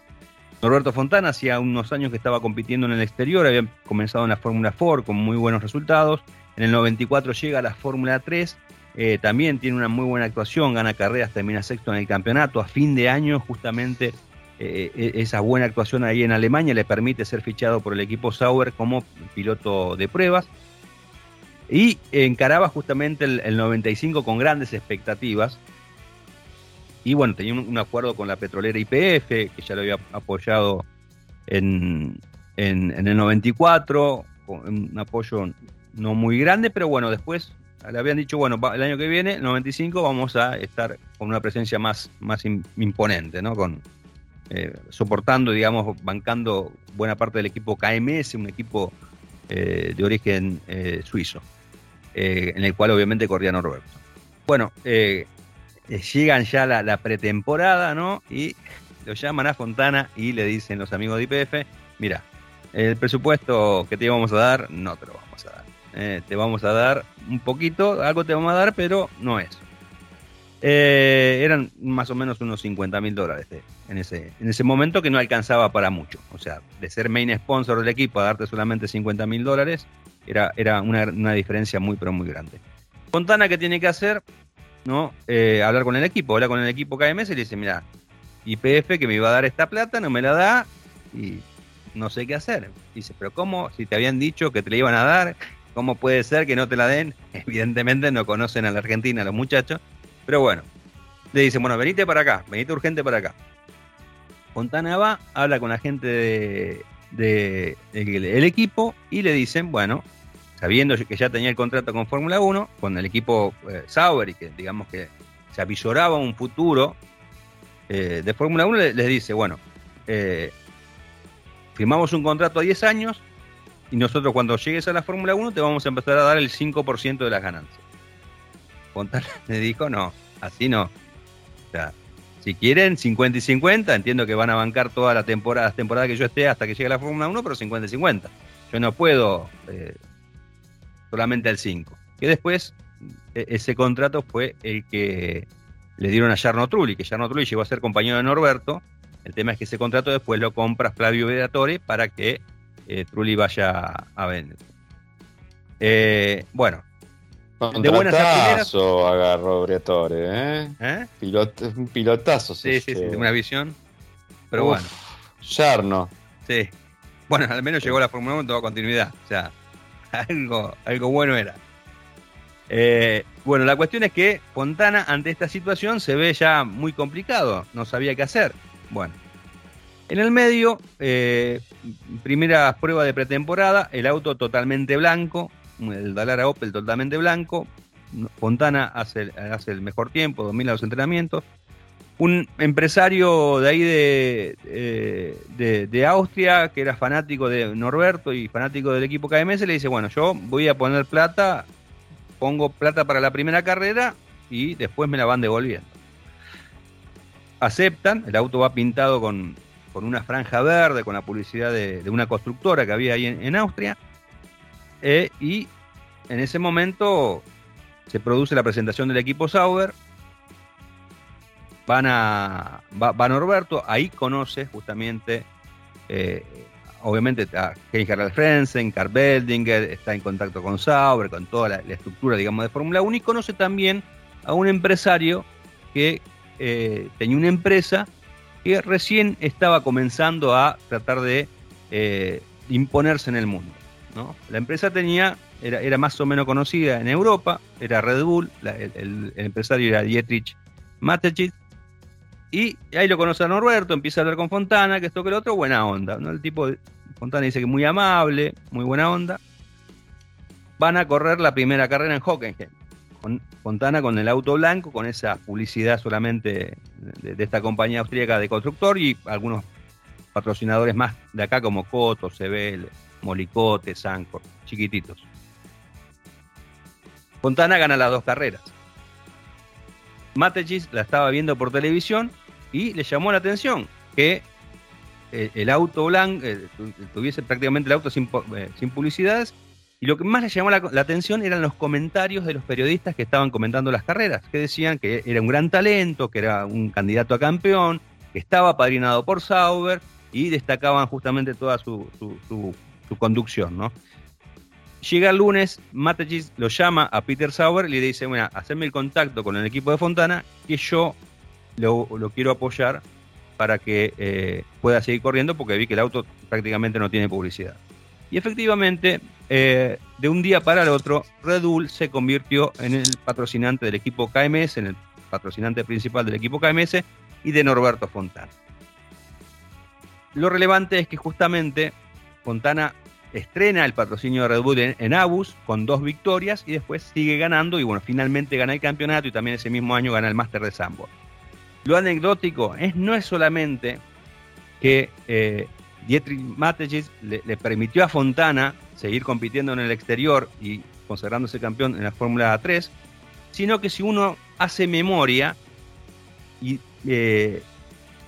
Norberto Fontana hacía unos años que estaba compitiendo en el exterior, había comenzado en la Fórmula 4 con muy buenos resultados. En el 94 llega a la Fórmula 3, eh, también tiene una muy buena actuación, gana carreras, termina sexto en el campeonato. A fin de año, justamente eh, eh, esa buena actuación ahí en Alemania le permite ser fichado por el equipo Sauer como piloto de pruebas. Y encaraba justamente el, 95 con grandes expectativas. Y bueno, tenía un, acuerdo con la petrolera IPF, que ya lo había apoyado en, en, el 94, con un apoyo no muy grande, pero bueno, después le habían dicho, bueno, el año que viene, el 95, vamos a estar con una presencia más, más imponente, ¿no? Con, eh, soportando, digamos, bancando buena parte del equipo KMS, un equipo eh, de origen eh, suizo, en el cual obviamente corría Norberto. Bueno, llegan ya la, la, pretemporada, ¿no? Y lo llaman a Fontana y le dicen los amigos de IPF, mira, el presupuesto que te íbamos a dar, no te lo vamos a dar. Te vamos a dar un poquito, algo te vamos a dar, pero no eso. Eh, eran más o menos unos 50 mil dólares en, ese, en ese momento que no alcanzaba para mucho. O sea, de ser main sponsor del equipo a darte solamente 50 mil dólares era, era una, diferencia muy, pero muy grande. Fontana, ¿qué tiene que hacer? ¿No? Eh, hablar con el equipo, habla con el equipo KMS y le dice, mira, IPF que me iba a dar esta plata, no me la da y no sé qué hacer. Dice, pero ¿cómo? Si te habían dicho que te la iban a dar, ¿cómo puede ser que no te la den? Evidentemente no conocen a la Argentina los muchachos pero bueno, le dicen, bueno, venite para acá, venite urgente para acá. Fontana va, habla con la gente de, del equipo y le dicen, bueno, sabiendo que ya tenía el contrato con Fórmula 1, con el equipo eh, Sauber y que digamos que se avisoraba un futuro eh, de Fórmula 1, les, dice, bueno, eh, firmamos un contrato a 10 años y nosotros cuando llegues a la Fórmula 1 te vamos a empezar a dar el 5% de las ganancias. Fontana le dijo, no, así no. O sea, si quieren 50 y 50, entiendo que van a bancar todas las temporadas, temporada que yo esté hasta que llegue la Fórmula 1, pero 50 y 50. Yo no puedo eh, solamente al 5. Que después e, ese contrato fue el que le dieron a Jarno Trulli, que Jarno Trulli llegó a ser compañero de Norberto. El tema es que ese contrato después lo compra Flavio Vedatore para que eh, Trulli vaya a vender. Eh, bueno, de buenas a agarró Briatore, ¿eh? ¿Eh? un pilotazo. Sí, sí, sí, de una visión. Pero bueno. Yarno. Sí. Bueno, al menos llegó a la Fórmula 1 en toda continuidad. O sea, algo, algo bueno era. Eh, bueno, la cuestión es que Fontana, ante esta situación, se ve ya muy complicado. No sabía qué hacer. Bueno. En el medio, eh, primera prueba de pretemporada, el auto totalmente blanco, el Dalara Opel totalmente blanco, Fontana hace, hace el mejor tiempo, domina los entrenamientos. Un empresario de ahí de, eh, de, Austria, que era fanático de Norberto y fanático del equipo KMS, le dice, bueno, yo voy a poner plata, pongo plata para la primera carrera y después me la van devolviendo. Aceptan, el auto va pintado con, una franja verde, con la publicidad de, una constructora que había ahí en, Austria, eh, y en ese momento se produce la presentación del equipo Sauber. Van a, va, Norberto, ahí conoce justamente, eh, obviamente, a Kenny Harald Frenzen, Carl Beldinger, está en contacto con Sauber, con toda la, estructura, digamos, de Fórmula 1, y conoce también a un empresario que eh, tenía una empresa que recién estaba comenzando a tratar de eh, imponerse en el mundo. ¿no? La empresa tenía era, más o menos conocida en Europa, era Red Bull, el, empresario era Dietrich Mateschitz, y ahí lo conoce a Norberto, empieza a hablar con Fontana, que esto que el otro, buena onda, ¿no? El tipo, Fontana dice que muy amable, muy buena onda. Van a correr la primera carrera en Hockenheim. Fontana con el auto blanco, con esa publicidad solamente de, esta compañía austríaca de constructor y algunos patrocinadores más de acá como Coto, CBL, Molicote, Sancor, chiquititos. Fontana gana las dos carreras. Matechis la estaba viendo por televisión y le llamó la atención que eh, el auto blanco eh, tuviese prácticamente el auto sin, eh, sin, publicidades. Y lo que más le llamó la, atención eran los comentarios de los periodistas que estaban comentando las carreras, que decían que era un gran talento, que era un candidato a campeón, que estaba padrinado por Sauber y destacaban justamente toda su, su, su conducción. Llega el lunes, Matechis lo llama a Peter Sauer y le dice, bueno, haceme el contacto con el equipo de Fontana, que yo lo, quiero apoyar para que eh, pueda seguir corriendo, porque vi que el auto prácticamente no tiene publicidad. Y efectivamente, eh, de un día para el otro, Red Bull se convirtió en el patrocinante del equipo KMS, en el patrocinante principal del equipo KMS y de Norberto Fontana. Lo relevante es que justamente Fontana estrena el patrocinio de Red Bull en, Abus con dos victorias y después sigue ganando y bueno, finalmente gana el campeonato y también ese mismo año gana el Master de Sambor. Lo anecdótico es, no es solamente que eh, Dietrich Mateschitz le, permitió a Fontana seguir compitiendo en el exterior y consagrándose campeón en la Fórmula 3, sino que si uno hace memoria y eh,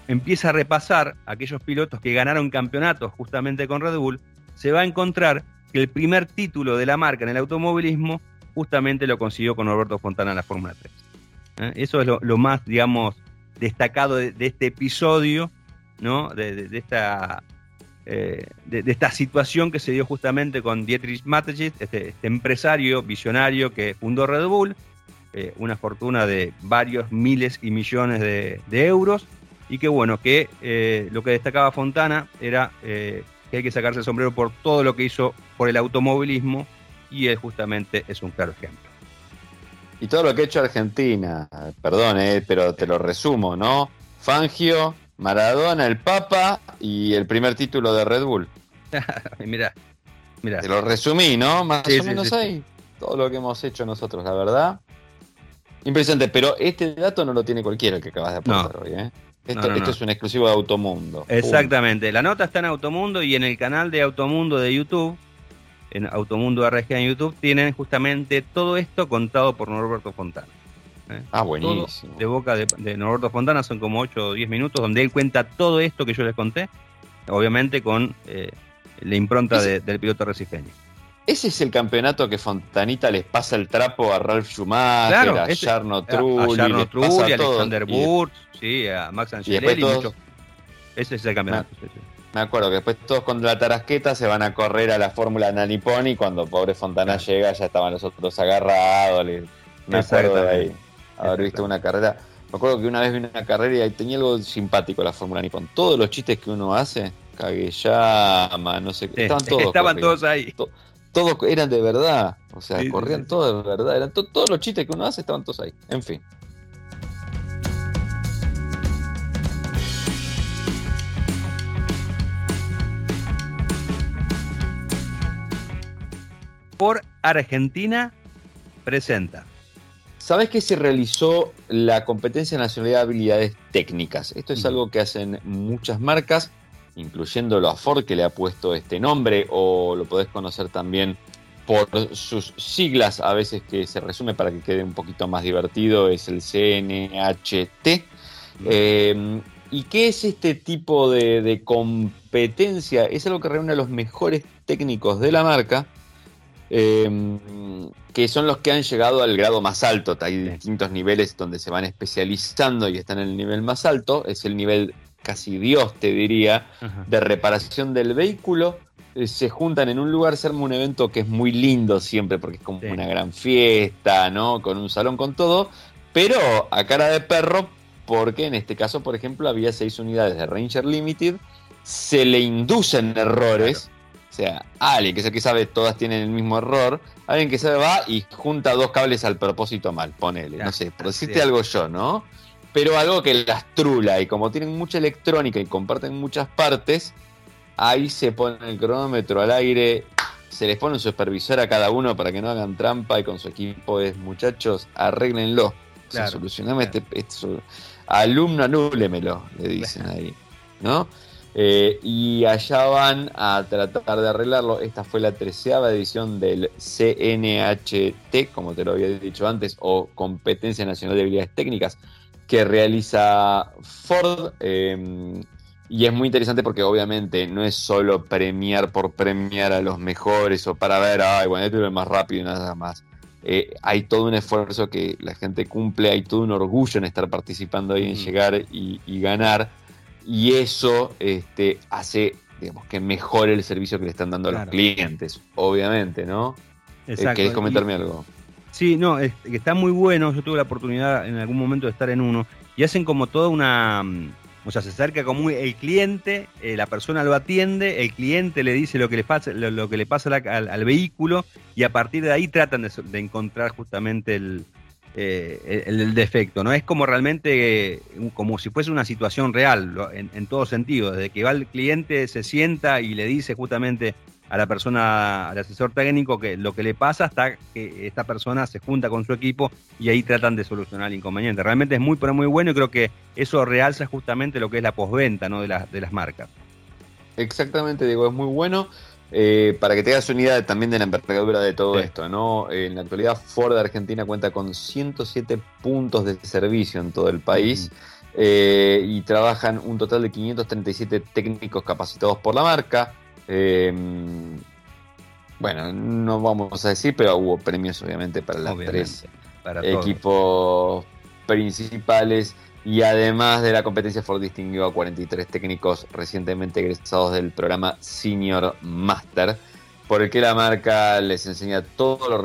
empieza a repasar aquellos pilotos que ganaron campeonatos justamente con Red Bull, se va a encontrar que el primer título de la marca en el automovilismo justamente lo consiguió con Roberto Fontana en la Fórmula 3. ¿eh? Eso es lo, más, digamos, destacado de, este episodio, ¿no? De, esta, eh, de, esta situación que se dio justamente con Dietrich Mateschitz, este, este, empresario visionario que fundó Red Bull, eh, una fortuna de varios miles y millones de, euros, y que bueno, que lo que destacaba Fontana era que hay que sacarse el sombrero por todo lo que hizo por el automovilismo y él justamente es un claro ejemplo. Y todo lo que ha hecho Argentina, perdón, eh, pero te lo resumo, ¿no? Fangio, Maradona, el Papa y el primer título de Red Bull. mira, mira. Te lo resumí, ¿no? Más o menos ahí. Todo lo que hemos hecho nosotros, la verdad. Impresionante, pero este dato no lo tiene cualquiera que acabas de apuntar hoy, ¿eh? Esto, es un exclusivo de Automundo. Exactamente. La nota está en Automundo y en el canal de Automundo de YouTube, en Automundo RG en YouTube, tienen justamente todo esto contado por Norberto Fontana. ¿Eh? Ah, buenísimo. de boca de, Norberto Fontana son como 8 o 10 minutos donde él cuenta todo esto que yo les conté, obviamente con eh, la impronta del piloto recipeño. Ese es el campeonato que Fontanita les pasa el trapo a Ralf Schumacher, a Jarno Trulli, a, Trulli, a Alexander Burz, sí, a Max Angelelli. Ese es el campeonato. Me, acuerdo que después todos con la tarasqueta se van a correr a la Fórmula Naniponi cuando pobre Fontana llega ya estaban los otros agarrados. Me acuerdo de ahí haber visto una carrera. Me acuerdo que una vez vi una carrera y tenía algo simpático la Fórmula Nippon. Todos los chistes que uno hace, Kageyama, no sé qué, estaban todos. Estaban todos ahí todos eran de verdad. O sea, corrían todos de verdad. Eran todos los chistes que uno hace estaban todos ahí. En fin. Por Argentina presenta. ¿Sabes que se realizó la competencia nacional de habilidades técnicas? Esto es algo que hacen muchas marcas, incluyendo la Ford que le ha puesto este nombre, o lo podés conocer también por sus siglas, a veces que se resume para que quede un poquito más divertido, es el CNHT. Eh, ¿Y qué es este tipo de, competencia? Es algo que reúne a los mejores técnicos de la marca, eh, que son los que han llegado al grado más alto. Hay distintos niveles donde se van especializando y están en el nivel más alto. Es el nivel casi Dios, te diría, de reparación del vehículo. Eh, se juntan en un lugar, se arma un evento que es muy lindo siempre, porque es como una gran fiesta, ¿no? Con un salón con todo, pero a cara de perro porque en este caso, por ejemplo, había seis unidades de Ranger Limited, se le inducen errores, sea, alguien que es el que sabe, todas tienen el mismo error, alguien que sabe va y junta dos cables al propósito mal, ponele, no sé, por decirte algo yo, ¿no? Pero algo que las trula y como tienen mucha electrónica y comparten muchas partes, ahí se pone el cronómetro al aire, se les pone un supervisor a cada uno para que no hagan trampa y con su equipo es, muchachos, arréglenlo. Claro, solucioname este, este alumno anúlemelo, le dicen ahí, ¿no? Eh, y allá van a tratar de arreglarlo. Esta fue la treceava edición del CNHT, como te lo había dicho antes, o Competencia Nacional de Habilidades Técnicas, que realiza Ford. Em, y es muy interesante porque obviamente no es solo premiar por premiar a los mejores o para ver, ay, bueno, este es más rápido y nada más. Eh, hay todo un esfuerzo que la gente cumple, hay todo un orgullo en estar participando ahí, en llegar y, ganar, y eso este, hace digamos, que mejore el servicio que le están dando a los clientes, obviamente, ¿no? Eh, Exacto. ¿Querés comentarme algo? Sí, no, que está muy bueno, yo tuve la oportunidad en algún momento de estar en uno, y hacen como toda una mm, o sea, se acerca como el cliente, eh, la persona lo atiende, el cliente le dice lo que le pasa, lo, que le pasa al, vehículo y a partir de ahí tratan de, encontrar justamente eh, el, defecto. ¿no? Es como realmente eh, como si fuese una situación real, en, en todo sentido. Desde que va el cliente, se sienta y le dice justamente a la persona, al asesor técnico, que lo que le pasa hasta que esta persona se junta con su equipo y ahí tratan de solucionar el inconveniente. Realmente es muy, pero muy bueno y creo que eso realza justamente lo que es la postventa ¿no? de, de las marcas. Exactamente, digo, es muy bueno. Eh, para que te hagas una idea también de la envergadura de todo esto, ¿no? En la actualidad Ford de Argentina cuenta con 107 puntos de servicio en todo el país. Eh, y trabajan un total de 537 técnicos capacitados por la marca, eh, bueno, no vamos a decir, pero hubo premios obviamente para las tres equipos principales. Y además de la competencia, Ford distinguió a 43 técnicos recientemente egresados del programa Senior Master, por el que la marca les enseña todo lo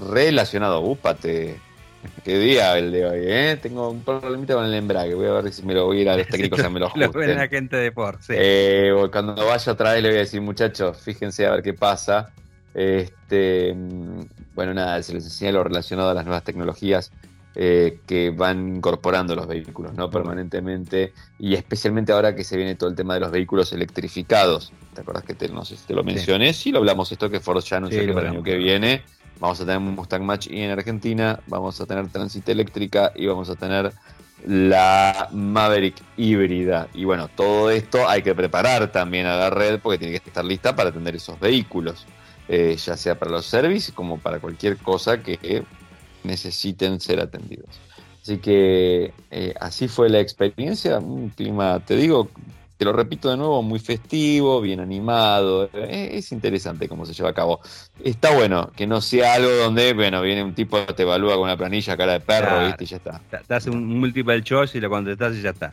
relacionado. Úpate, Qué día el de hoy, ¿eh? Tengo un problemita con el embrague. Voy a ver si me lo voy a ir a los técnicos a me lo ajusten. lo ven la gente de Ford, sí. Eh, cuando vaya otra vez le voy a decir, muchachos, fíjense a ver qué pasa. Este, mm, bueno, nada, se les enseña lo relacionado a las nuevas tecnologías eh, que van incorporando los vehículos, ¿no? Permanentemente. Y especialmente ahora que se viene todo el tema de los vehículos electrificados. ¿Te acuerdas que te, no sé si te lo mencioné? Sí, lo hablamos esto que Ford ya anunció que para el año que viene Vamos a tener un Mustang Match y en Argentina, vamos a tener Transit eléctrica y vamos a tener la Maverick híbrida. Y bueno, todo esto hay que preparar también a la red porque tiene que estar lista para atender esos vehículos, eh, ya sea para los servicios como para cualquier cosa que necesiten ser atendidos. Así que eh, así fue la experiencia, un clima, te digo, te lo repito de nuevo, muy festivo, bien animado. Eh, es interesante cómo se lleva a cabo. Está bueno que no sea algo donde, bueno, viene un tipo, te evalúa con una planilla, cara de perro, ¿viste? Y ya está. Te hace un multiple choice y lo contestas y ya está.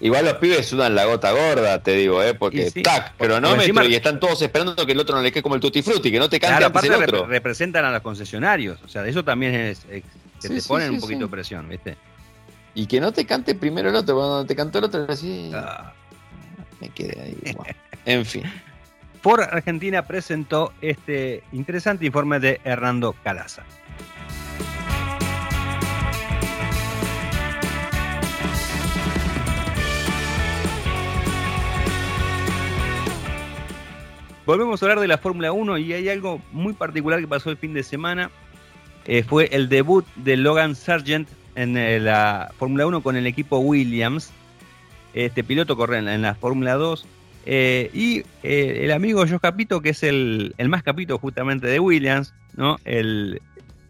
Igual los pibes sudan la gota gorda, te digo, ¿eh? Porque, tac, cronómetro y están todos esperando que el otro no le quede como el tutti frutti, que no te cante aparte el otro. representan a los concesionarios, o sea, eso también es, que te ponen un poquito de presión, ¿viste? Y que no te cante primero el otro, cuando te cantó el otro, así. Ah me quedé ahí. En fin. Ford Argentina presentó este interesante informe de Hernando Calaza. Volvemos a hablar de la Fórmula 1 y hay algo muy particular que pasó el fin de semana. eh, fue el debut de Logan Sargent en eh, la Fórmula 1 con el equipo Williams. Este piloto corre en, la Fórmula 2. Eh, y el amigo Josh Capito, que es el, más capito justamente de Williams, ¿no? El,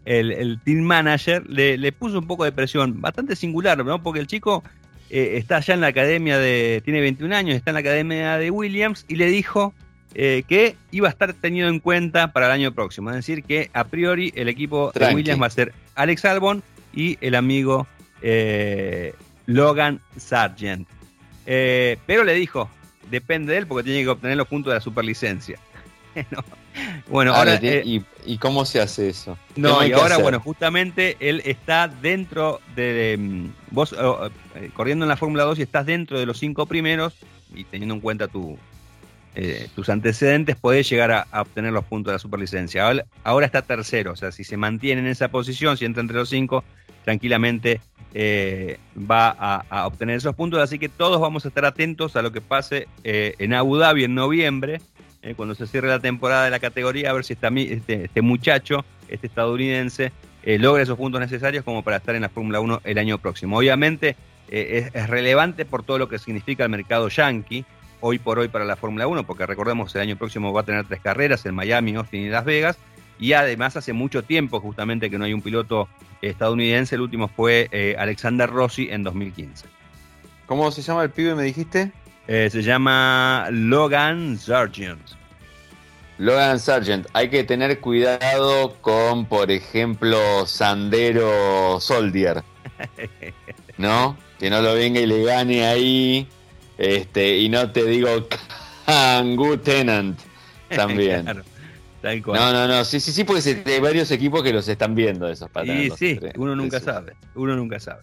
team manager, le, puso un poco de presión, bastante singular, ¿no? Porque el chico está ya en la academia de. tiene 21 años, está en la academia de Williams y le dijo eh, que iba a estar tenido en cuenta para el año próximo. Es decir, que a priori el equipo de Williams va a ser Alex Albon y el amigo eh, Logan Sargent. Eh, pero le dijo, depende de él porque tiene que obtener los puntos de la superlicencia. Bueno, ahora, ¿y, cómo se hace eso? No, y ahora, bueno, justamente él está dentro de. Mm, vos, corriendo en la Fórmula 2 y estás dentro de los cinco primeros y teniendo en cuenta tu, eh, tus antecedentes, podés llegar a, obtener los puntos de la superlicencia. Ahora, está tercero, o sea, si se mantiene en esa posición, si entra entre los cinco, tranquilamente eh, va a, obtener esos puntos. Así que todos vamos a estar atentos a lo que pase eh, en Abu Dhabi en noviembre, cuando se cierre la temporada de la categoría, a ver si este, este muchacho, este estadounidense, logra esos puntos necesarios como para estar en la Fórmula 1 el año próximo. Obviamente es, es relevante por todo lo que significa el mercado yankee hoy por hoy para la Fórmula 1, porque recordemos el año próximo va a tener tres carreras en Miami, Austin y Las Vegas, y además hace mucho tiempo justamente que no hay un piloto estadounidense, el último fue eh, Alexander Rossi en 2015. ¿Cómo se llama el pibe, me dijiste? Eh, se llama Logan Sargent. Logan Sargent, hay que tener cuidado con, por ejemplo, Sandero Soldier. ¿No? Que no lo venga y le gane ahí este, y no te digo Kangoo Tenant también. No, no, no, sí, sí, sí, porque hay varios equipos que los están viendo esos patrones. Sí, sí, uno nunca sabe, uno nunca sabe.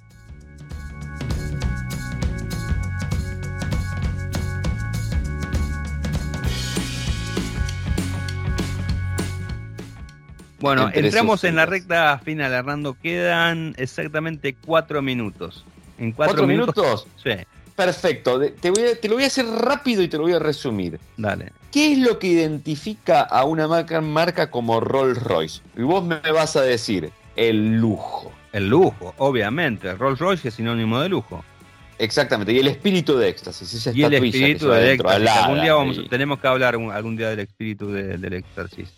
Bueno, entramos en la recta final, Hernando. Quedan exactamente cuatro minutos. En cuatro, minutos? Sí. Perfecto, te, lo voy a hacer rápido y te lo voy a resumir. Dale. ¿Qué es lo que identifica a una marca, como Rolls Royce? Y vos me vas a decir, el lujo. El lujo, obviamente. Rolls Royce es sinónimo de lujo. Exactamente, y el espíritu de éxtasis. y el espíritu de éxtasis. Algún día tenemos que hablar algún día del espíritu del éxtasis.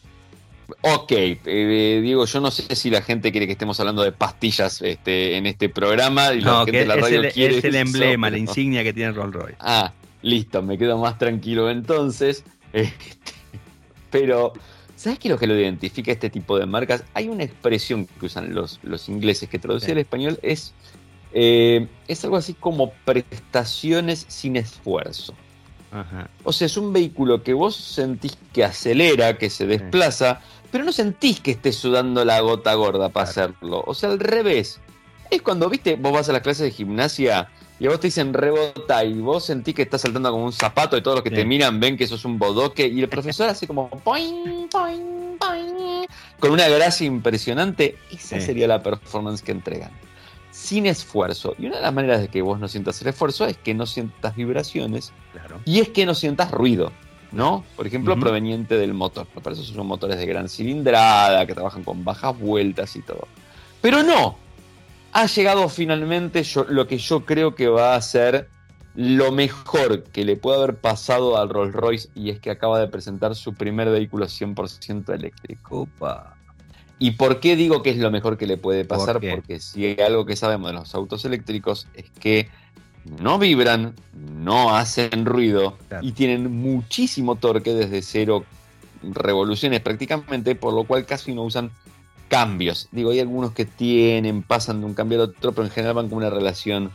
Ok, eh, Diego, yo no sé si la gente quiere que estemos hablando de pastillas este, en este programa. Y no, que la radio es, el, es el emblema, la insignia que tiene Rolls Royce. Ah, listo, me quedo más tranquilo entonces. Este, pero, ¿sabes qué es lo que lo identifica este tipo de marcas? Hay una expresión que usan los, los ingleses que traducida al español es, eh, es algo así como prestaciones sin esfuerzo. O sea, es un vehículo que vos sentís que acelera, que se desplaza, pero no sentís que estés sudando la gota gorda para hacerlo. O sea, al revés. Es cuando, viste, vos vas a las clases de gimnasia y a vos te dicen rebota y vos sentís que estás saltando como un zapato y todos los que te miran ven que eso es un bodoque y el profesor hace como poing, poing, poing, con una gracia impresionante. Esa sería la performance que entregan. Sin esfuerzo. Y una de las maneras de que vos no sientas el esfuerzo es que no sientas vibraciones y es que no sientas ruido. ¿No? Por ejemplo, proveniente del motor. Para eso son motores de gran cilindrada, que trabajan con bajas vueltas y todo. Pero no, ha llegado finalmente lo que yo creo que va a ser lo mejor que le puede haber pasado al Rolls Royce y es que acaba de presentar su primer vehículo 100% eléctrico. ¿Y por qué digo que es lo mejor que le puede pasar? Porque si hay algo que sabemos de los autos eléctricos es que no vibran, no hacen ruido y tienen muchísimo torque desde cero revoluciones prácticamente, por lo cual casi no usan cambios. Digo, hay algunos que tienen, pasan de un cambio al otro, pero en general van con una relación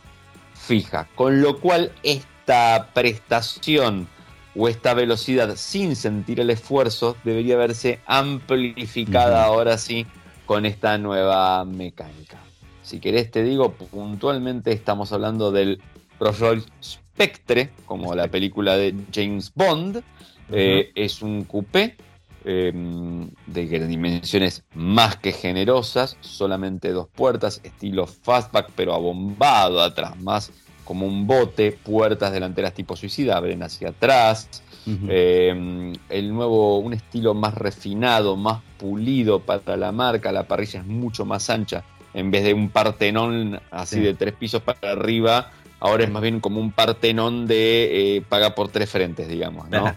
fija. Con lo cual esta prestación o esta velocidad sin sentir el esfuerzo debería verse amplificada ahora sí con esta nueva mecánica. Si querés te digo, puntualmente estamos hablando del Royce Spectre, como la película de James Bond. Eh, es un coupé em, de dimensiones más que generosas, solamente dos puertas, estilo fastback, pero abombado atrás, más como un bote, puertas delanteras tipo suicida, abren hacia atrás. Eh, el nuevo, un estilo más refinado, más pulido para la marca, la parrilla es mucho más ancha, en vez de un partenón así de tres pisos para arriba, ahora es más bien como un partenón de eh, paga por tres frentes, digamos, ¿no?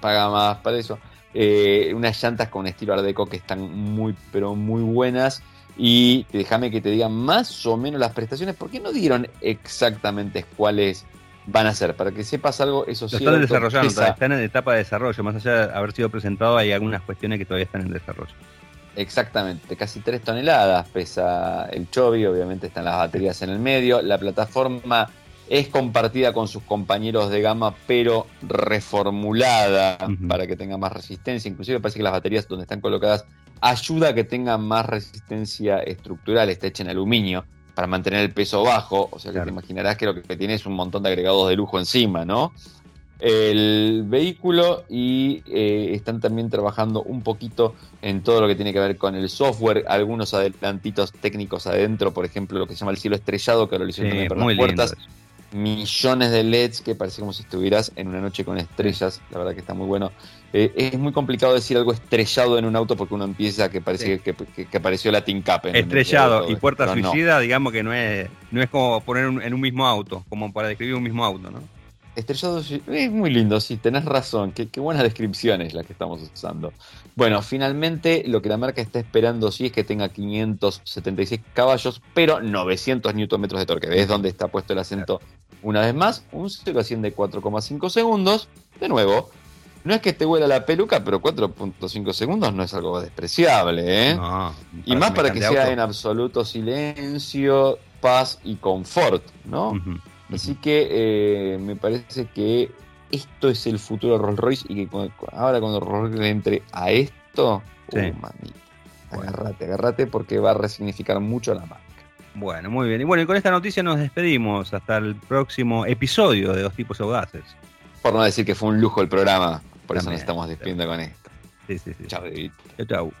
paga más para eso. Eh, unas llantas con estilo Art Deco que están muy, pero muy buenas. Y déjame que te diga más o menos las prestaciones, porque no dieron exactamente cuáles van a ser. Para que sepas algo, eso sí. Están desarrollando, están en etapa de desarrollo. Más allá de haber sido presentado, hay algunas cuestiones que todavía están en desarrollo. Exactamente, casi 3 toneladas pesa el Chobi, obviamente están las baterías en el medio. La plataforma es compartida con sus compañeros de gama, pero reformulada para que tenga más resistencia. Inclusive parece que las baterías donde están colocadas ayuda a que tengan más resistencia estructural, está hecha en aluminio para mantener el peso bajo, o sea que te imaginarás que lo que tiene es un montón de agregados de lujo encima, ¿no? El vehículo y eh, están también trabajando un poquito en todo lo que tiene que ver con el software, algunos adelantitos técnicos adentro, por ejemplo, lo que se llama el cielo estrellado, que lo hicieron también para las puertas millones de LEDs que parece como si estuvieras en una noche con estrellas. La verdad que está muy bueno. Eh, es muy complicado decir algo estrellado en un auto porque uno empieza que parece que, que, apareció la Cap. Estrellado y puerta suicida, digamos que no es, no es como poner en un mismo auto, como para describir un mismo auto, ¿no? Estrellado es muy lindo, sí, tenés razón. Qué, qué buenas descripciones las que estamos usando. Bueno, finalmente lo que la marca está esperando sí es que tenga 576 caballos, pero 900 Nm de torque. ¿Ves dónde está puesto el acento una vez más? Un 0 a 100 de 4,5 segundos. De nuevo, no es que te huela la peluca, pero 4.5 segundos no es algo despreciable, ¿eh? y más para que sea en absoluto silencio, paz y confort, ¿no? Así que eh, me parece que esto es el futuro de Rolls Royce y que ahora cuando Rolls Royce entre a esto, uh, agarrate, agarrate porque va a resignificar mucho la marca. Bueno, muy bien. Y bueno, y con esta noticia nos despedimos hasta el próximo episodio de Dos Tipos Audaces. Por no decir que fue un lujo el programa, por eso nos estamos despidiendo con esto. Sí, sí, sí. Chao, Chao, chao.